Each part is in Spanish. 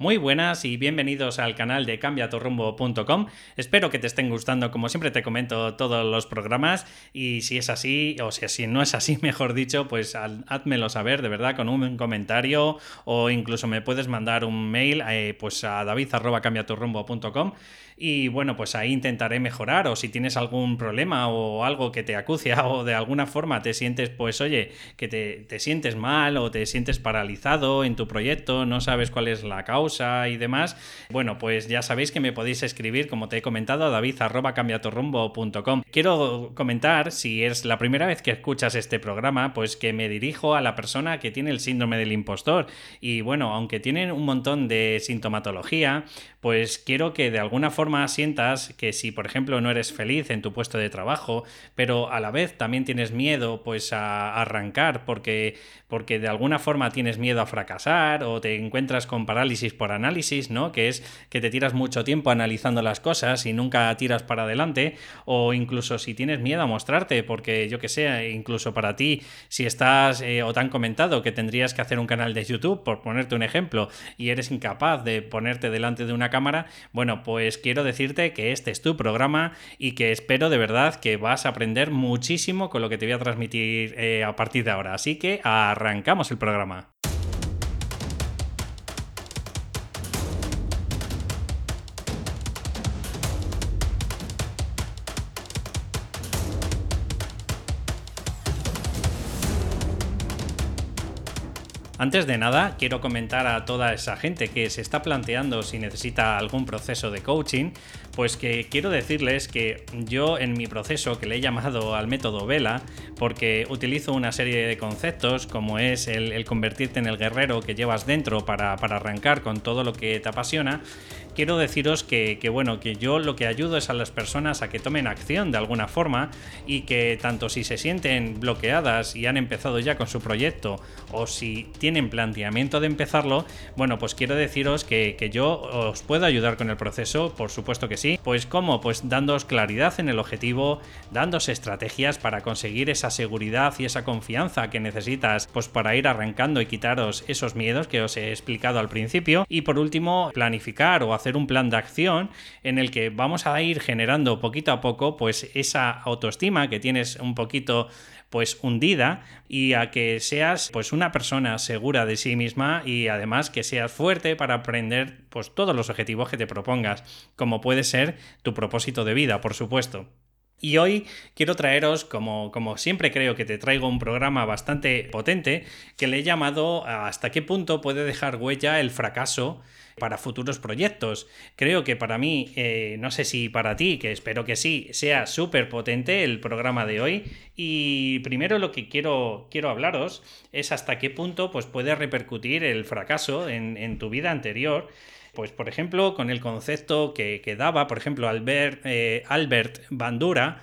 Muy buenas y bienvenidos al canal de cambiatorrumbo.com. Espero que te estén gustando, como siempre te comento, todos los programas. Y si es así, o si, no es así, mejor dicho, pues házmelo saber de verdad con un comentario. O incluso me puedes mandar un mail eh, pues a david.cambiatorrumbo.com y bueno, pues ahí intentaré mejorar. O si tienes algún problema o algo que te acucia o de alguna forma te sientes, pues oye, que te sientes mal o te sientes paralizado en tu proyecto, no sabes cuál es la causa y demás, bueno, pues ya sabéis que me podéis escribir, como te he comentado, a david.cambiatorrumbo.com. Quiero comentar, si es la primera vez que escuchas este programa, pues que me dirijo a la persona que tiene el síndrome del impostor. Y bueno, aunque tienen un montón de sintomatología, pues quiero que de alguna forma sientas que si, por ejemplo, no eres feliz en tu puesto de trabajo, pero a la vez también tienes miedo pues a arrancar porque, porque de alguna forma tienes miedo a fracasar o te encuentras con parálisis por análisis, ¿no? Que es que te tiras mucho tiempo analizando las cosas y nunca tiras para adelante o incluso si tienes miedo a mostrarte porque yo que sé, incluso para ti, si estás eh, o te han comentado que tendrías que hacer un canal de YouTube, por ponerte un ejemplo, y eres incapaz de ponerte delante de una cámara, bueno, pues quiero decirte que este es tu programa y que espero de verdad que vas a aprender muchísimo con lo que te voy a transmitir eh, a partir de ahora. Así que arrancamos el programa. Antes de nada, quiero comentar a toda esa gente que se está planteando si necesita algún proceso de coaching, pues que quiero decirles que yo en mi proceso que le he llamado al método Vela, porque utilizo una serie de conceptos como es el, convertirte en el guerrero que llevas dentro para, para arrancar con todo lo que te apasiona, quiero deciros que, bueno, que yo lo que ayudo es a las personas a que tomen acción de alguna forma y que tanto si se sienten bloqueadas y han empezado ya con su proyecto o si tienen planteamiento de empezarlo, bueno, pues quiero deciros que, yo os puedo ayudar con el proceso, por supuesto que sí. Pues cómo, pues dándoos claridad en el objetivo, dándos estrategias para conseguir esa seguridad y esa confianza que necesitas, pues para ir arrancando y quitaros esos miedos que os he explicado al principio. Y por último, planificar o hacer un plan de acción en el que vamos a ir generando poquito a poco pues esa autoestima que tienes un poquito pues hundida y a que seas pues una persona segura de sí misma y además que seas fuerte para aprender pues todos los objetivos que te propongas, como puede ser tu propósito de vida, por supuesto. Y hoy quiero traeros, como, como, siempre creo que te traigo un programa bastante potente, que le he llamado hasta qué punto puede dejar huella el fracaso para futuros proyectos. Creo que para mí, eh, no sé si para ti, que espero que sí, sea súper potente el programa de hoy. Y primero lo que quiero, quiero hablaros es hasta qué punto pues, puede repercutir el fracaso en, tu vida anterior. Pues, por ejemplo, con el concepto que, daba, por ejemplo, Albert, eh, Albert Bandura,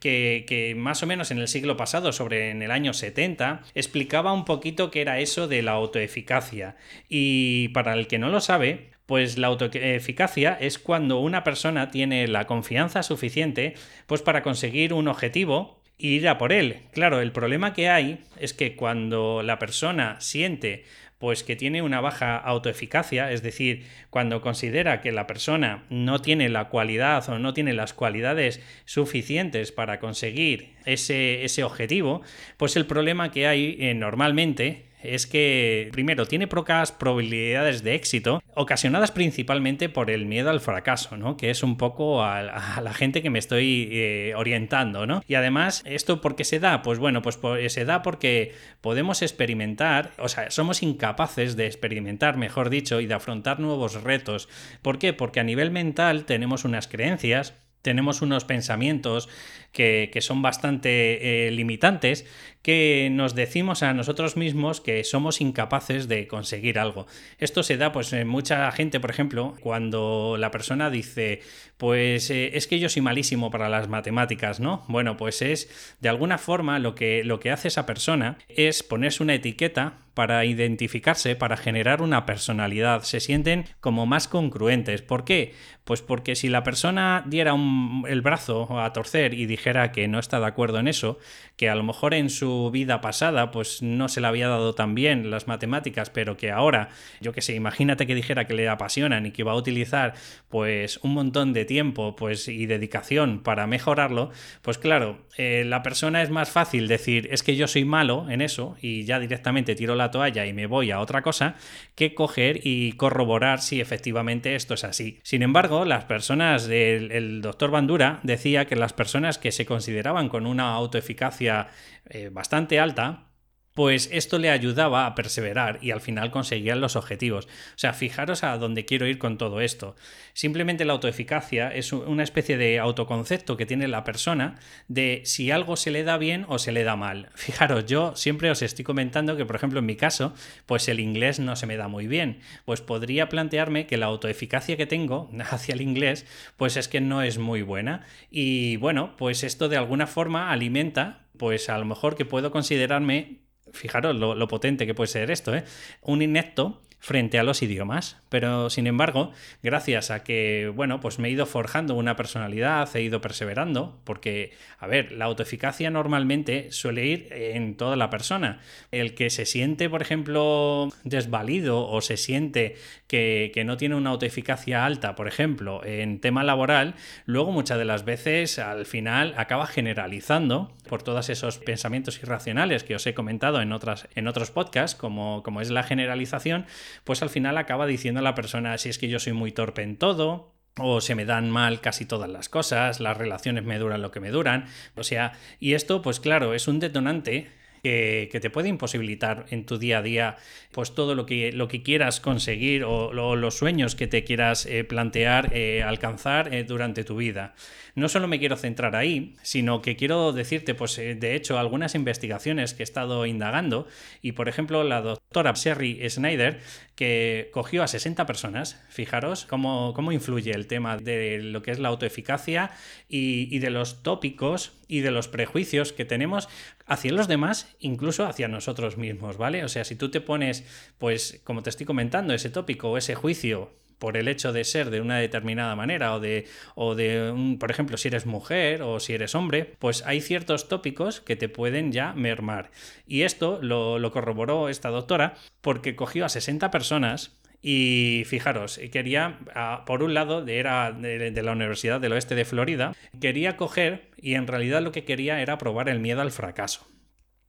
que, más o menos en el siglo pasado, sobre en el año 70, explicaba un poquito qué era eso de la autoeficacia. Y para el que no lo sabe, pues la autoeficacia es cuando una persona tiene la confianza suficiente pues para conseguir un objetivo e ir a por él. Claro, el problema que hay es que cuando la persona siente pues que tiene una baja autoeficacia, es decir, cuando considera que la persona no tiene la cualidad o no tiene las cualidades suficientes para conseguir ese, ese objetivo, pues el problema que hay eh, normalmente es que, primero, tiene pocas probabilidades de éxito, ocasionadas principalmente por el miedo al fracaso, ¿no? Que es un poco a, la gente que me estoy eh, orientando, ¿no? Y además, ¿esto por qué se da? Pues bueno, pues se da porque podemos experimentar, o sea, somos incapaces de experimentar, mejor dicho, y de afrontar nuevos retos. ¿Por qué? Porque a nivel mental tenemos unas creencias tenemos unos pensamientos que, son bastante eh, limitantes que nos decimos a nosotros mismos que somos incapaces de conseguir algo. Esto se da pues en mucha gente, por ejemplo, cuando la persona dice, pues eh, es que yo soy malísimo para las matemáticas, ¿no? Bueno, pues es de alguna forma lo que, lo que hace esa persona es ponerse una etiqueta para identificarse, para generar una personalidad. Se sienten como más congruentes. ¿Por qué? Pues porque si la persona diera el brazo a torcer y dijera que no está de acuerdo en eso, que a lo mejor en su vida pasada pues no se le había dado tan bien las matemáticas, pero que ahora, yo que sé, imagínate que dijera que le apasionan y que va a utilizar pues un montón de tiempo pues y dedicación para mejorarlo, pues claro, eh, la persona es más fácil decir es que yo soy malo en eso y ya directamente tiro la toalla y me voy a otra cosa que coger y corroborar si efectivamente esto es así. Sin embargo, las personas del doctor Bandura decía que las personas que se consideraban con una autoeficacia eh, bastante alta, pues esto le ayudaba a perseverar y al final conseguían los objetivos. O sea, fijaros a dónde quiero ir con todo esto. Simplemente la autoeficacia es una especie de autoconcepto que tiene la persona de si algo se le da bien o se le da mal. Fijaros, yo siempre os estoy comentando que, por ejemplo, en mi caso, pues el inglés no se me da muy bien. Pues podría plantearme que la autoeficacia que tengo hacia el inglés, pues es que no es muy buena. Y bueno, pues esto de alguna forma alimenta pues a lo mejor que puedo considerarme fijaros lo, potente que puede ser esto, ¿eh? Un inepto frente a los idiomas. Pero sin embargo, gracias a que, bueno, pues me he ido forjando una personalidad, he ido perseverando, porque, a ver, la autoeficacia normalmente suele ir en toda la persona. El que se siente, por ejemplo, desvalido o se siente que, no tiene una autoeficacia alta, por ejemplo, en tema laboral, luego muchas de las veces al final acaba generalizando por todos esos pensamientos irracionales que os he comentado en, otras, en otros podcasts, como, como es la generalización, pues al final acaba diciendo la persona si es que yo soy muy torpe en todo, o se me dan mal casi todas las cosas, las relaciones me duran lo que me duran, o sea, y esto pues claro, es un detonante que, te puede imposibilitar en tu día a día pues todo lo que, lo que quieras conseguir o, los sueños que te quieras eh, plantear eh, alcanzar eh, durante tu vida. No solo me quiero centrar ahí, sino que quiero decirte, pues de hecho, algunas investigaciones que he estado indagando y por ejemplo la doctora Sherry Snyder que cogió a 60 personas, fijaros cómo, cómo influye el tema de lo que es la autoeficacia y, y de los tópicos y de los prejuicios que tenemos hacia los demás, incluso hacia nosotros mismos, ¿vale? O sea, si tú te pones, pues, como te estoy comentando, ese tópico o ese juicio por el hecho de ser de una determinada manera o de, o de un, por ejemplo, si eres mujer o si eres hombre, pues hay ciertos tópicos que te pueden ya mermar. Y esto lo, lo corroboró esta doctora porque cogió a 60 personas y fijaros, quería, por un lado, era de, la Universidad del Oeste de Florida, quería coger y en realidad lo que quería era probar el miedo al fracaso.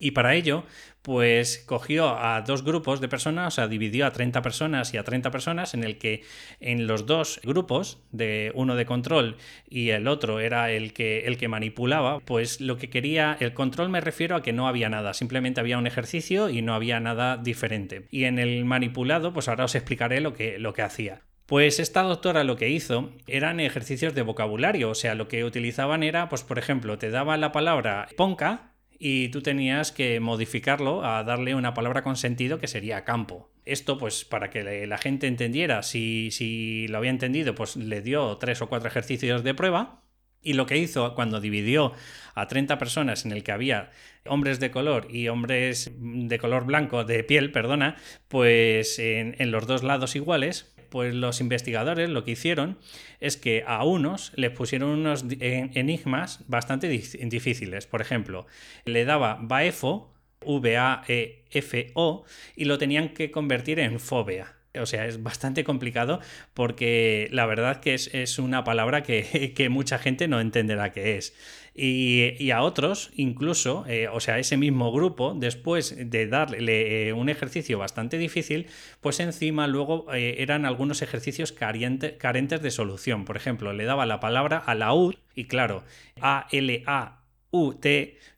Y para ello, pues cogió a dos grupos de personas, o sea, dividió a 30 personas y a 30 personas, en el que en los dos grupos, de uno de control y el otro era el que, el que manipulaba, pues lo que quería, el control me refiero a que no había nada, simplemente había un ejercicio y no había nada diferente. Y en el manipulado, pues ahora os explicaré lo que, lo que hacía. Pues esta doctora lo que hizo eran ejercicios de vocabulario, o sea, lo que utilizaban era, pues por ejemplo, te daba la palabra ponca y tú tenías que modificarlo a darle una palabra con sentido que sería campo. Esto, pues, para que la gente entendiera, si, si lo había entendido, pues le dio tres o cuatro ejercicios de prueba. Y lo que hizo cuando dividió a 30 personas en el que había hombres de color y hombres de color blanco, de piel, perdona, pues en, en los dos lados iguales, pues los investigadores lo que hicieron es que a unos les pusieron unos enigmas bastante difíciles. Por ejemplo, le daba Baefo, V-A-E-F-O, y lo tenían que convertir en fobia. O sea, es bastante complicado porque la verdad que es, una palabra que, que, mucha gente no entenderá qué es. Y, a otros, incluso, eh, o sea, ese mismo grupo, después de darle eh, un ejercicio bastante difícil, pues encima luego eh, eran algunos ejercicios carentes de solución. Por ejemplo, le daba la palabra a la U y claro, A-L-A UT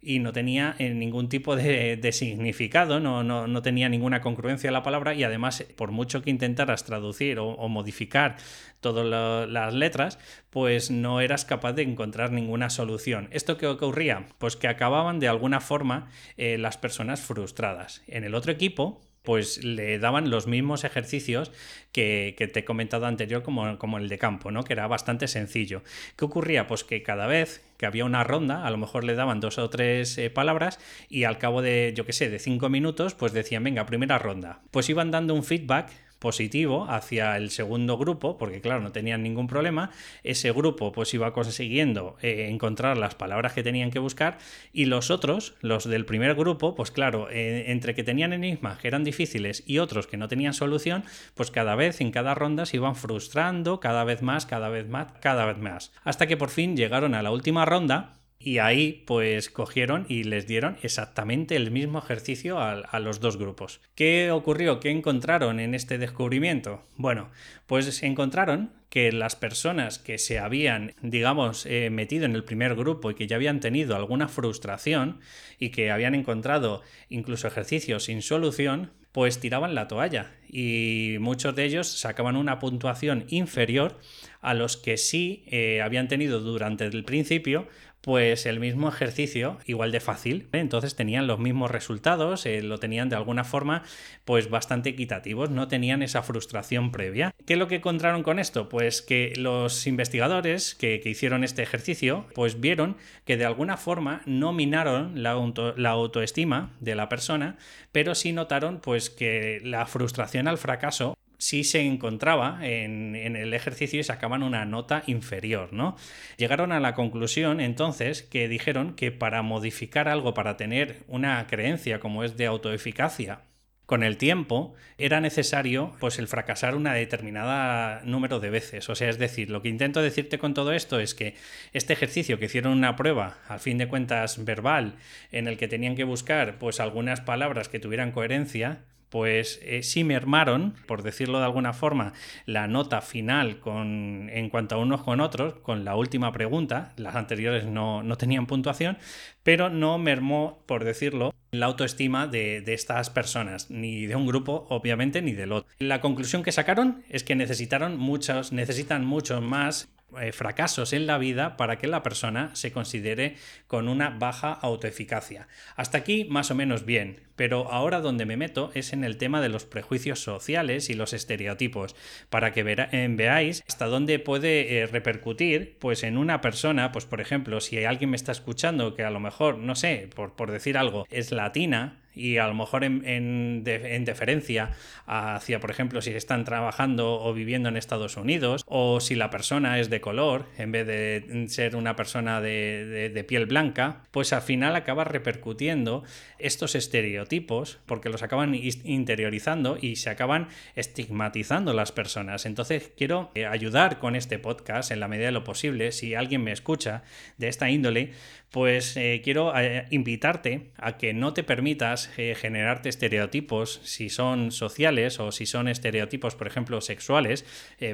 y no tenía eh, ningún tipo de, significado, no, no, tenía ninguna congruencia la palabra y además por mucho que intentaras traducir o, modificar todas las letras, pues no eras capaz de encontrar ninguna solución. ¿Esto qué ocurría? Pues que acababan de alguna forma eh, las personas frustradas. En el otro equipo, pues le daban los mismos ejercicios que, te he comentado anterior como, como, el de campo, ¿no? Que era bastante sencillo. ¿Qué ocurría? Pues que cada vez que había una ronda, a lo mejor le daban dos o tres eh, palabras y al cabo de, yo qué sé, de cinco minutos, pues decían, venga, primera ronda. Pues iban dando un feedback positivo hacia el segundo grupo, porque claro, no tenían ningún problema, ese grupo pues iba consiguiendo eh, encontrar las palabras que tenían que buscar y los otros, los del primer grupo, pues claro, eh, entre que tenían enigmas que eran difíciles y otros que no tenían solución, pues cada vez en cada ronda se iban frustrando cada vez más, cada vez más, cada vez más, hasta que por fin llegaron a la última ronda y ahí pues cogieron y les dieron exactamente el mismo ejercicio a, los dos grupos. ¿Qué ocurrió? ¿Qué encontraron en este descubrimiento? Bueno, pues encontraron que las personas que se habían, digamos, eh, metido en el primer grupo y que ya habían tenido alguna frustración y que habían encontrado incluso ejercicios sin solución, pues tiraban la toalla y muchos de ellos sacaban una puntuación inferior a los que sí eh, habían tenido durante el principio pues el mismo ejercicio, igual de fácil. Entonces tenían los mismos resultados, eh, lo tenían de alguna forma, pues bastante equitativos, no tenían esa frustración previa. ¿Qué es lo que encontraron con esto? Pues que los investigadores que, hicieron este ejercicio, pues vieron que de alguna forma no minaron la, la autoestima de la persona, pero sí notaron pues que la frustración al fracaso sí se encontraba en, el ejercicio y sacaban una nota inferior, ¿no? Llegaron a la conclusión entonces que dijeron que para modificar algo, para tener una creencia como es de autoeficacia, con el tiempo era necesario pues el fracasar una determinada número de veces. O sea, es decir, lo que intento decirte con todo esto es que este ejercicio que hicieron una prueba, al fin de cuentas verbal, en el que tenían que buscar pues algunas palabras que tuvieran coherencia, pues eh, sí mermaron, por decirlo de alguna forma, la nota final con, en cuanto a unos con otros, con la última pregunta, las anteriores no, tenían puntuación, pero no mermó, por decirlo, la autoestima de, de, estas personas, ni de un grupo, obviamente, ni del otro. La conclusión que sacaron es que necesitaron muchos, necesitan muchos más eh, fracasos en la vida para que la persona se considere con una baja autoeficacia. Hasta aquí más o menos bien, pero ahora donde me meto es en el tema de los prejuicios sociales y los estereotipos, para que eh, veáis hasta dónde puede eh, repercutir pues en una persona, pues por ejemplo, si alguien me está escuchando que a lo mejor, no sé, por, por decir algo, es latina, y a lo mejor en, deferencia hacia, por ejemplo, si están trabajando o viviendo en Estados Unidos, o si la persona es de color, en vez de ser una persona de, piel blanca, pues al final acaba repercutiendo estos estereotipos, porque los acaban interiorizando y se acaban estigmatizando las personas. Entonces quiero eh, ayudar con este podcast en la medida de lo posible, si alguien me escucha de esta índole, pues eh, quiero eh, invitarte a que no te permitas eh, generarte estereotipos si son sociales o si son estereotipos, por ejemplo, sexuales,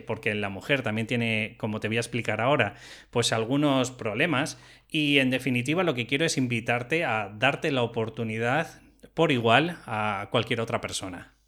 porque la mujer también tiene, como te voy a explicar ahora, pues algunos problemas y en definitiva lo que quiero es invitarte a darte la oportunidad por igual a cualquier otra persona.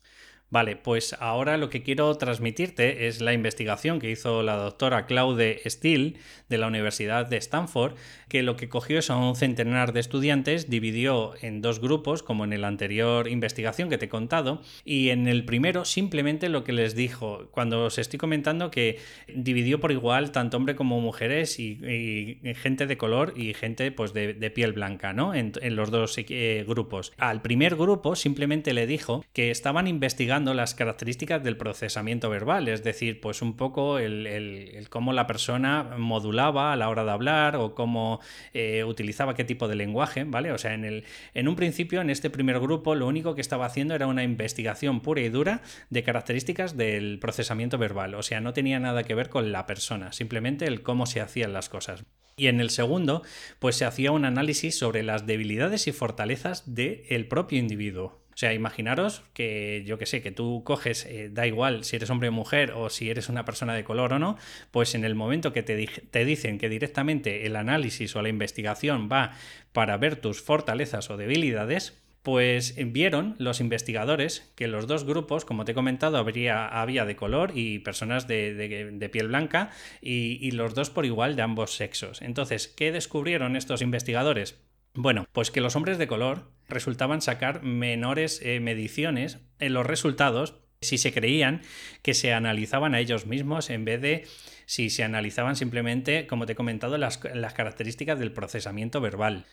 Vale, pues ahora lo que quiero transmitirte es la investigación que hizo la doctora Claude Steele de la Universidad de Stanford, que lo que cogió es a un centenar de estudiantes, dividió en dos grupos, como en la anterior investigación que te he contado, y en el primero simplemente lo que les dijo, cuando os estoy comentando que dividió por igual tanto hombre como mujeres y, gente de color y gente pues de, piel blanca, ¿no? En, los dos eh, grupos. Al primer grupo simplemente le dijo que estaban investigando las características del procesamiento verbal, es decir, pues un poco el, cómo la persona modulaba a la hora de hablar o cómo eh, utilizaba qué tipo de lenguaje, ¿vale? O sea, en, el, en un principio, en este primer grupo, lo único que estaba haciendo era una investigación pura y dura de características del procesamiento verbal, o sea, no tenía nada que ver con la persona, simplemente el cómo se hacían las cosas. Y en el segundo, pues se hacía un análisis sobre las debilidades y fortalezas del propio individuo. O sea, imaginaros que yo que sé, que tú coges, eh, da igual si eres hombre o mujer o si eres una persona de color o no, pues en el momento que te, dicen que directamente el análisis o la investigación va para ver tus fortalezas o debilidades, pues vieron los investigadores que los dos grupos, como te he comentado, habría, había de color y personas de, piel blanca y, y, los dos por igual de ambos sexos. Entonces, ¿qué descubrieron estos investigadores? Bueno, pues que los hombres de color resultaban sacar menores eh, mediciones en los resultados si se creían que se analizaban a ellos mismos en vez de si se analizaban simplemente, como te he comentado, las, las características del procesamiento verbal.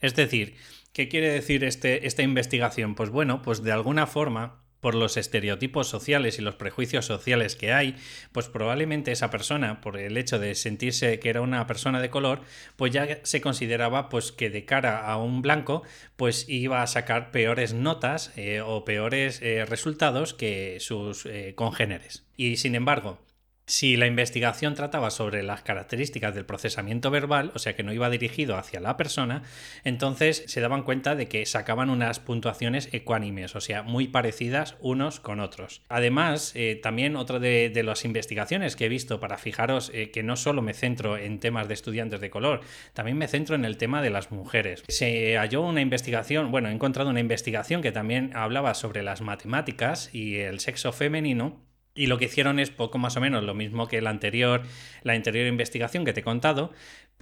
Es decir, ¿qué quiere decir este, esta investigación? Pues bueno, pues de alguna forma por los estereotipos sociales y los prejuicios sociales que hay, pues probablemente esa persona, por el hecho de sentirse que era una persona de color, pues ya se consideraba pues que de cara a un blanco, pues iba a sacar peores notas eh, o peores eh, resultados que sus eh, congéneres. Y sin embargo, si la investigación trataba sobre las características del procesamiento verbal, o sea que no iba dirigido hacia la persona, entonces se daban cuenta de que sacaban unas puntuaciones ecuánimes, o sea, muy parecidas unos con otros. Además, eh, también otra de, las investigaciones que he visto para fijaros eh, que no solo me centro en temas de estudiantes de color, también me centro en el tema de las mujeres. Se halló una investigación, bueno, he encontrado una investigación que también hablaba sobre las matemáticas y el sexo femenino y lo que hicieron es poco más o menos lo mismo que la anterior, la anterior investigación que te he contado,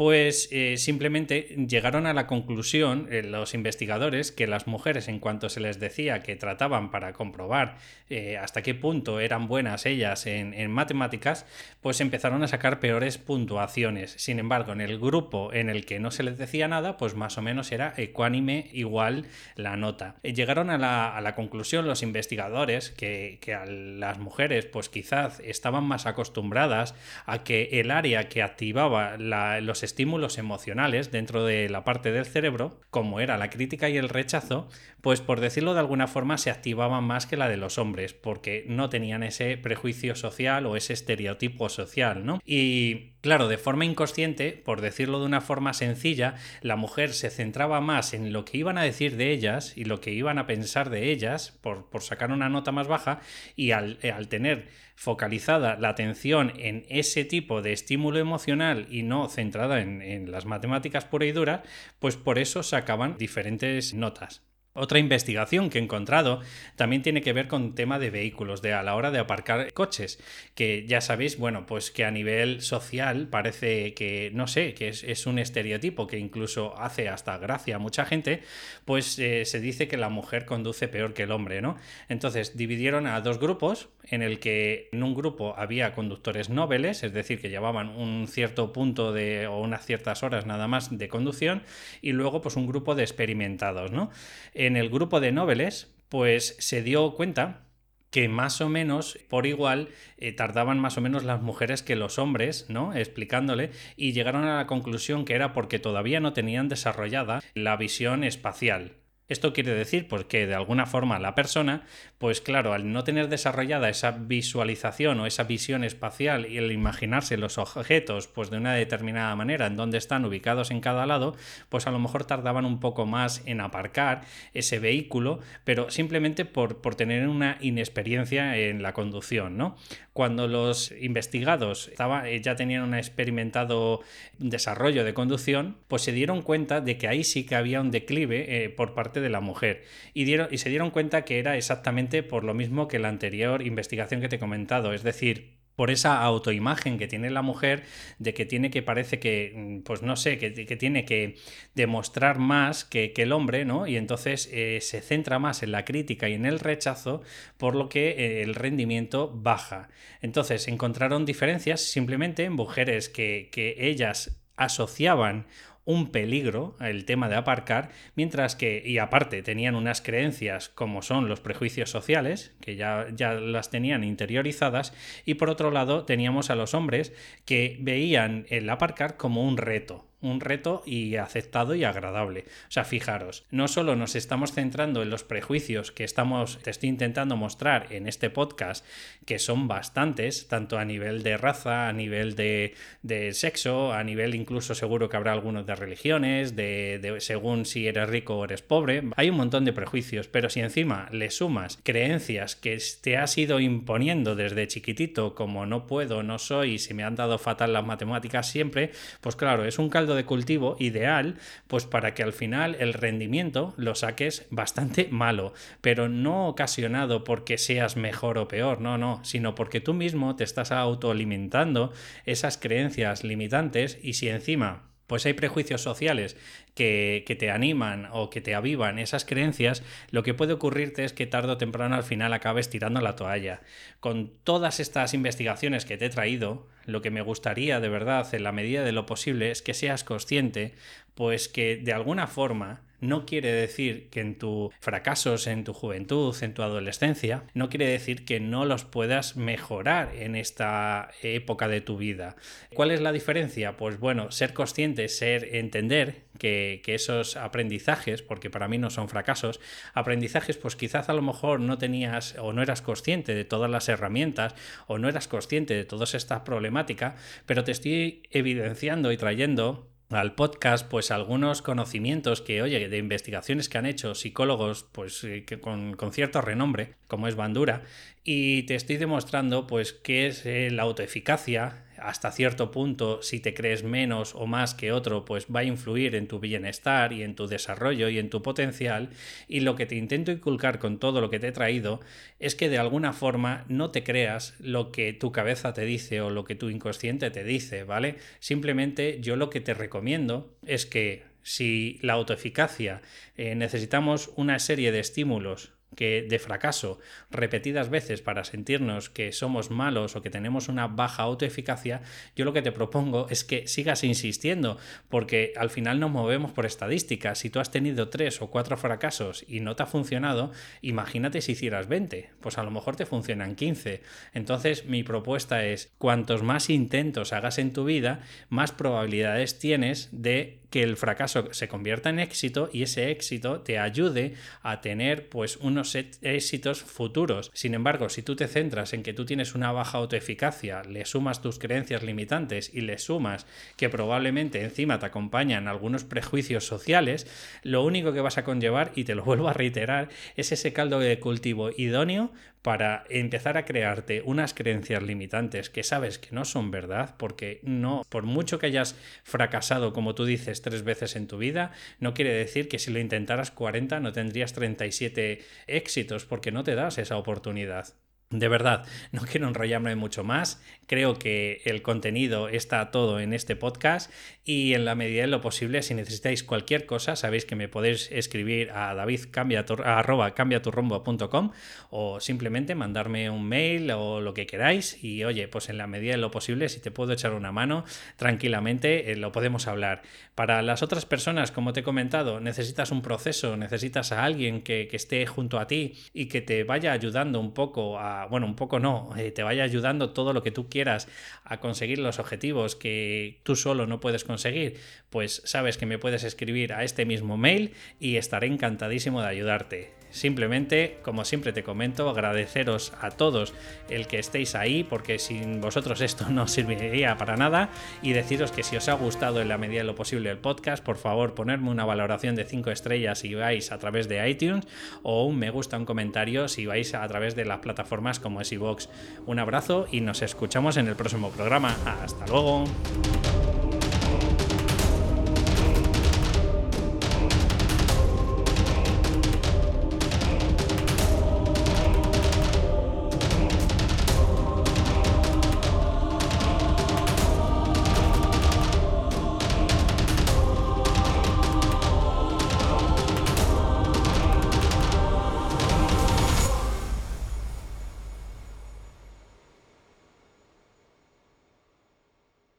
pues eh, simplemente llegaron a la conclusión eh, los investigadores que las mujeres en cuanto se les decía que trataban para comprobar eh, hasta qué punto eran buenas ellas en, matemáticas, pues empezaron a sacar peores puntuaciones. Sin embargo, en el grupo en el que no se les decía nada, pues más o menos era ecuánime igual la nota. llegaron a la, a la, conclusión los investigadores que, que las mujeres pues quizás estaban más acostumbradas a que el área que activaba la, los estímulos emocionales dentro de la parte del cerebro, como era la crítica y el rechazo, pues por decirlo de alguna forma se activaban más que la de los hombres, porque no tenían ese prejuicio social o ese estereotipo social, ¿no? Y claro, de forma inconsciente, por decirlo de una forma sencilla, la mujer se centraba más en lo que iban a decir de ellas y lo que iban a pensar de ellas, por, por sacar una nota más baja, y al, al tener focalizada la atención en ese tipo de estímulo emocional y no centrada en, las matemáticas pura y dura, pues por eso sacaban diferentes notas. Otra investigación que he encontrado también tiene que ver con tema de vehículos, de a la hora de aparcar coches, que ya sabéis, bueno, pues que a nivel social parece que, no sé, que es, un estereotipo que incluso hace hasta gracia a mucha gente, pues eh, se dice que la mujer conduce peor que el hombre, ¿no? Entonces dividieron a dos grupos, en el que en un grupo había conductores nobles, es decir, que llevaban un cierto punto de, o unas ciertas horas nada más de conducción, y luego pues un grupo de experimentados, ¿no? En el grupo de nobles, pues se dio cuenta que más o menos por igual eh, tardaban más o menos las mujeres que los hombres, ¿no? Explicándole y llegaron a la conclusión que era porque todavía no tenían desarrollada la visión espacial. Esto quiere decir pues, que de alguna forma la persona, pues claro, al no tener desarrollada esa visualización o esa visión espacial y el imaginarse los objetos pues, de una determinada manera en donde están ubicados en cada lado, pues a lo mejor tardaban un poco más en aparcar ese vehículo, pero simplemente por, por tener una inexperiencia en la conducción, ¿no? Cuando los investigados eh, ya tenían un experimentado desarrollo de conducción, pues se dieron cuenta de que ahí sí que había un declive eh, por parte de la mujer y, dieron, y se dieron cuenta que era exactamente por lo mismo que la anterior investigación que te he comentado, es decir, por esa autoimagen que tiene la mujer de que tiene que parece que, mm, pues no sé, que, tiene que demostrar más que, el hombre, ¿no? Y entonces eh, se centra más en la crítica y en el rechazo, por lo que eh, el rendimiento baja. Entonces encontraron diferencias simplemente en mujeres que, que ellas asociaban un peligro el tema de aparcar, mientras que, y aparte, tenían unas creencias como son los prejuicios sociales, que ya, ya las tenían interiorizadas, y por otro lado teníamos a los hombres que veían el aparcar como un reto, un reto y aceptado y agradable. O sea, fijaros, no solo nos estamos centrando en los prejuicios que estamos, te estoy intentando mostrar en este podcast, que son bastantes, tanto a nivel de raza, a nivel de, sexo, a nivel incluso seguro que habrá algunos de religiones, de, de, según si eres rico o eres pobre. Hay un montón de prejuicios, pero si encima le sumas creencias que te has ido imponiendo desde chiquitito, como no puedo, no soy, si me han dado fatal las matemáticas siempre, pues claro, es un caldo de cultivo ideal, pues para que al final el rendimiento lo saques bastante malo, pero no ocasionado porque seas mejor o peor, no, no, sino porque tú mismo te estás autoalimentando esas creencias limitantes y si encima pues hay prejuicios sociales que, te animan o que te avivan esas creencias, lo que puede ocurrirte es que tarde o temprano al final acabes tirando la toalla. Con todas estas investigaciones que te he traído, lo que me gustaría de verdad, en la medida de lo posible, es que seas consciente, pues que de alguna forma no quiere decir que en tus fracasos en tu juventud, en tu adolescencia, no quiere decir que no los puedas mejorar en esta época de tu vida. ¿Cuál es la diferencia? Pues bueno, ser consciente, ser entender que, que, esos aprendizajes, porque para mí no son fracasos, aprendizajes pues quizás a lo mejor no tenías o no eras consciente de todas las herramientas o no eras consciente de todas estas problemáticas, pero te estoy evidenciando y trayendo al podcast pues algunos conocimientos que, oye, de investigaciones que han hecho psicólogos pues eh, que con, con, cierto renombre, como es Bandura, y te estoy demostrando pues qué es eh, la autoeficacia, hasta cierto punto, si te crees menos o más que otro, pues va a influir en tu bienestar y en tu desarrollo y en tu potencial. Y lo que te intento inculcar con todo lo que te he traído es que de alguna forma no te creas lo que tu cabeza te dice o lo que tu inconsciente te dice, ¿vale? Simplemente yo lo que te recomiendo es que si la autoeficacia eh, necesitamos una serie de estímulos que de fracaso repetidas veces para sentirnos que somos malos o que tenemos una baja autoeficacia, yo lo que te propongo es que sigas insistiendo, porque al final nos movemos por estadísticas. Si tú has tenido tres o cuatro fracasos y no te ha funcionado, imagínate si hicieras 20, pues a lo mejor te funcionan 15. Entonces mi propuesta es, cuantos más intentos hagas en tu vida, más probabilidades tienes de que el fracaso se convierta en éxito y ese éxito te ayude a tener pues unos éxitos futuros. Sin embargo, si tú te centras en que tú tienes una baja autoeficacia, le sumas tus creencias limitantes y le sumas que probablemente encima te acompañan algunos prejuicios sociales, lo único que vas a conllevar, y te lo vuelvo a reiterar, es ese caldo de cultivo idóneo para empezar a crearte unas creencias limitantes que sabes que no son verdad, porque no, por mucho que hayas fracasado, como tú dices, tres veces en tu vida, no quiere decir que si lo intentaras 40 no tendrías 37 éxitos, porque no te das esa oportunidad. De verdad, no quiero enrollarme mucho más. Creo que el contenido está todo en este podcast y en la medida de lo posible, si necesitáis cualquier cosa, sabéis que me podéis escribir a davidcambiaturrombo.com o simplemente mandarme un mail o lo que queráis y oye, pues en la medida de lo posible, si te puedo echar una mano, tranquilamente eh, lo podemos hablar. Para las otras personas, como te he comentado, necesitas un proceso, necesitas a alguien que, que esté junto a ti y que te vaya ayudando un poco a bueno, un poco no, eh, te vaya ayudando todo lo que tú quieras a conseguir los objetivos que tú solo no puedes conseguir, pues sabes que me puedes escribir a este mismo mail y estaré encantadísimo de ayudarte. Simplemente, como siempre te comento, agradeceros a todos el que estéis ahí, porque sin vosotros esto no serviría para nada, y deciros que si os ha gustado en la medida de lo posible el podcast, por favor ponerme una valoración de 5 estrellas si vais a través de iTunes, o un me gusta, un comentario si vais a través de las plataformas como es Un abrazo y nos escuchamos en el próximo programa. Hasta luego.